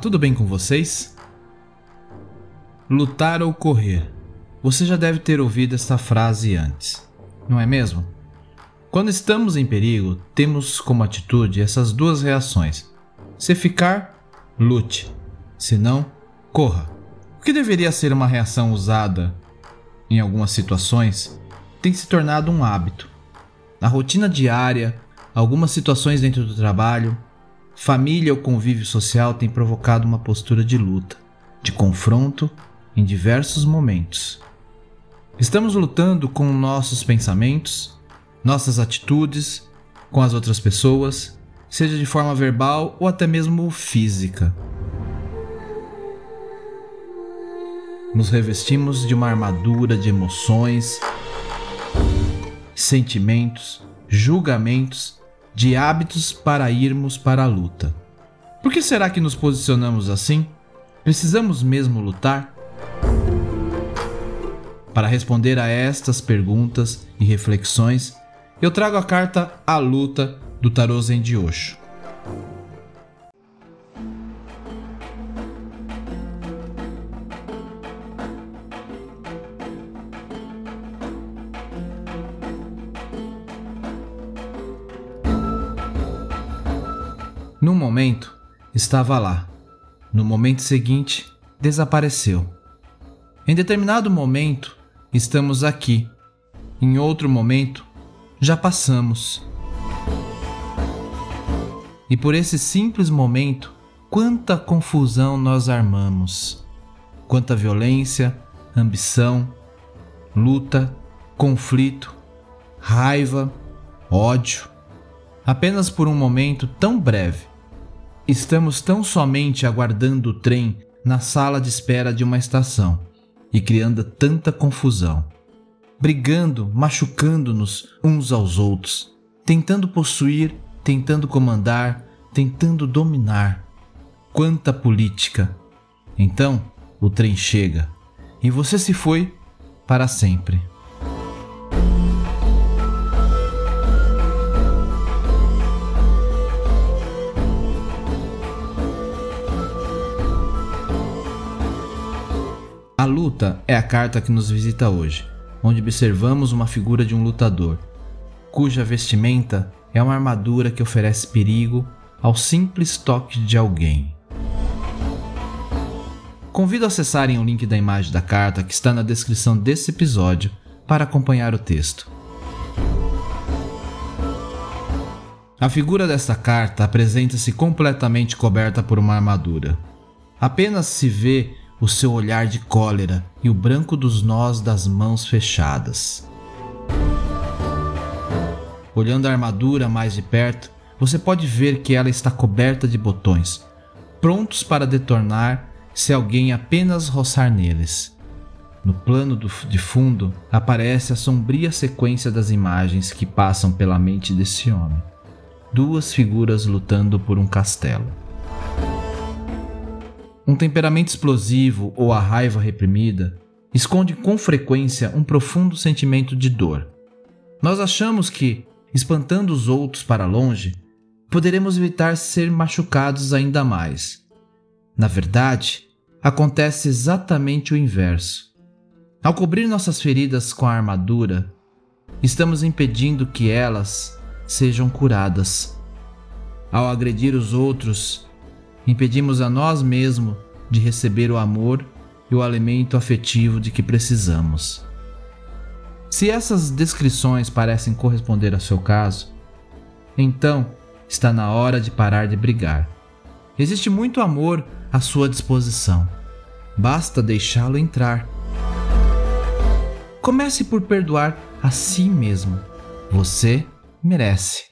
Tudo bem com vocês? Lutar ou correr? Você já deve ter ouvido esta frase antes, não é mesmo? Quando estamos em perigo, temos como atitude essas duas reações. Se ficar, lute. Se não, corra. O que deveria ser uma reação usada em algumas situações tem se tornado um hábito. Na rotina diária, algumas situações dentro do trabalho, família ou convívio social tem provocado uma postura de luta, de confronto em diversos momentos. Estamos lutando com nossos pensamentos, nossas atitudes, com as outras pessoas, seja de forma verbal ou até mesmo física. Nos revestimos de uma armadura de emoções, sentimentos, julgamentos de hábitos para irmos para a luta. Por que será que nos posicionamos assim? Precisamos mesmo lutar? Para responder a estas perguntas e reflexões, eu trago a carta A Luta do Tarô Zen de Osho. Num momento, estava lá. No momento seguinte, desapareceu. Em determinado momento, estamos aqui. Em outro momento, já passamos. E por esse simples momento, quanta confusão nós armamos. Quanta violência, ambição, luta, conflito, raiva, ódio. Apenas por um momento tão breve Estamos tão somente aguardando o trem na sala de espera de uma estação e criando tanta confusão, brigando, machucando-nos uns aos outros, tentando possuir, tentando comandar, tentando dominar. Quanta política! Então o trem chega e você se foi para sempre. Luta é a carta que nos visita hoje, onde observamos uma figura de um lutador, cuja vestimenta é uma armadura que oferece perigo ao simples toque de alguém. Convido a acessarem o link da imagem da carta que está na descrição desse episódio para acompanhar o texto. A figura desta carta apresenta-se completamente coberta por uma armadura. Apenas se vê o seu olhar de cólera e o branco dos nós das mãos fechadas. Olhando a armadura mais de perto, você pode ver que ela está coberta de botões, prontos para detonar se alguém apenas roçar neles. No plano do, de fundo aparece a sombria sequência das imagens que passam pela mente desse homem. Duas figuras lutando por um castelo. Um temperamento explosivo ou a raiva reprimida esconde com frequência um profundo sentimento de dor. Nós achamos que, espantando os outros para longe, poderemos evitar ser machucados ainda mais. Na verdade, acontece exatamente o inverso. Ao cobrir nossas feridas com a armadura, estamos impedindo que elas sejam curadas. Ao agredir os outros, impedimos a nós mesmos de receber o amor e o alimento afetivo de que precisamos. Se essas descrições parecem corresponder ao seu caso, então está na hora de parar de brigar. Existe muito amor à sua disposição. Basta deixá-lo entrar. Comece por perdoar a si mesmo. Você merece.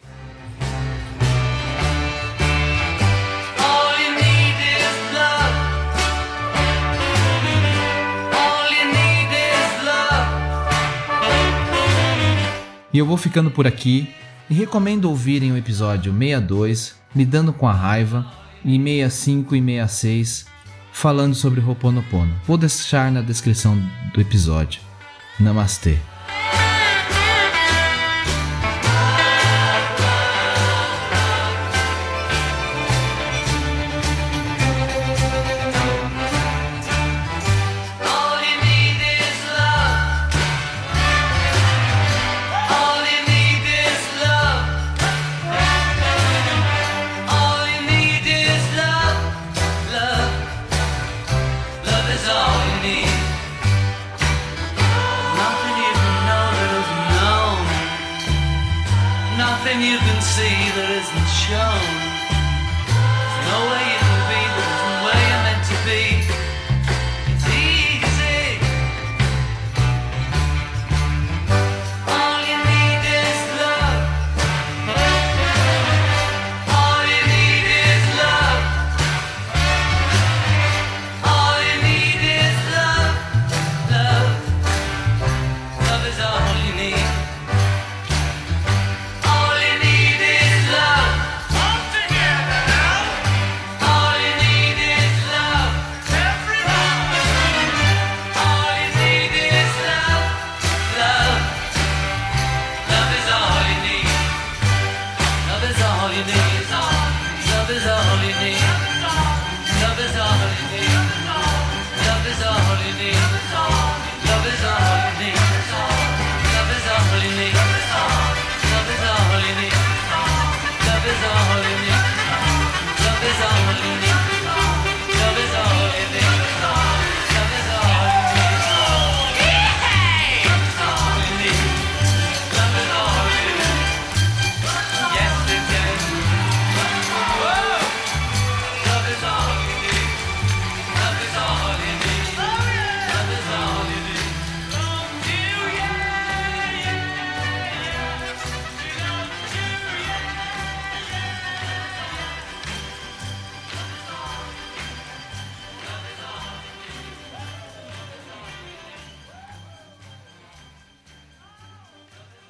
E eu vou ficando por aqui e recomendo ouvirem o episódio 62, Lidando com a Raiva, e 65 e 66, falando sobre Ho'oponopono. Vou deixar na descrição do episódio. Namastê. You can see that isn't shown. There's no way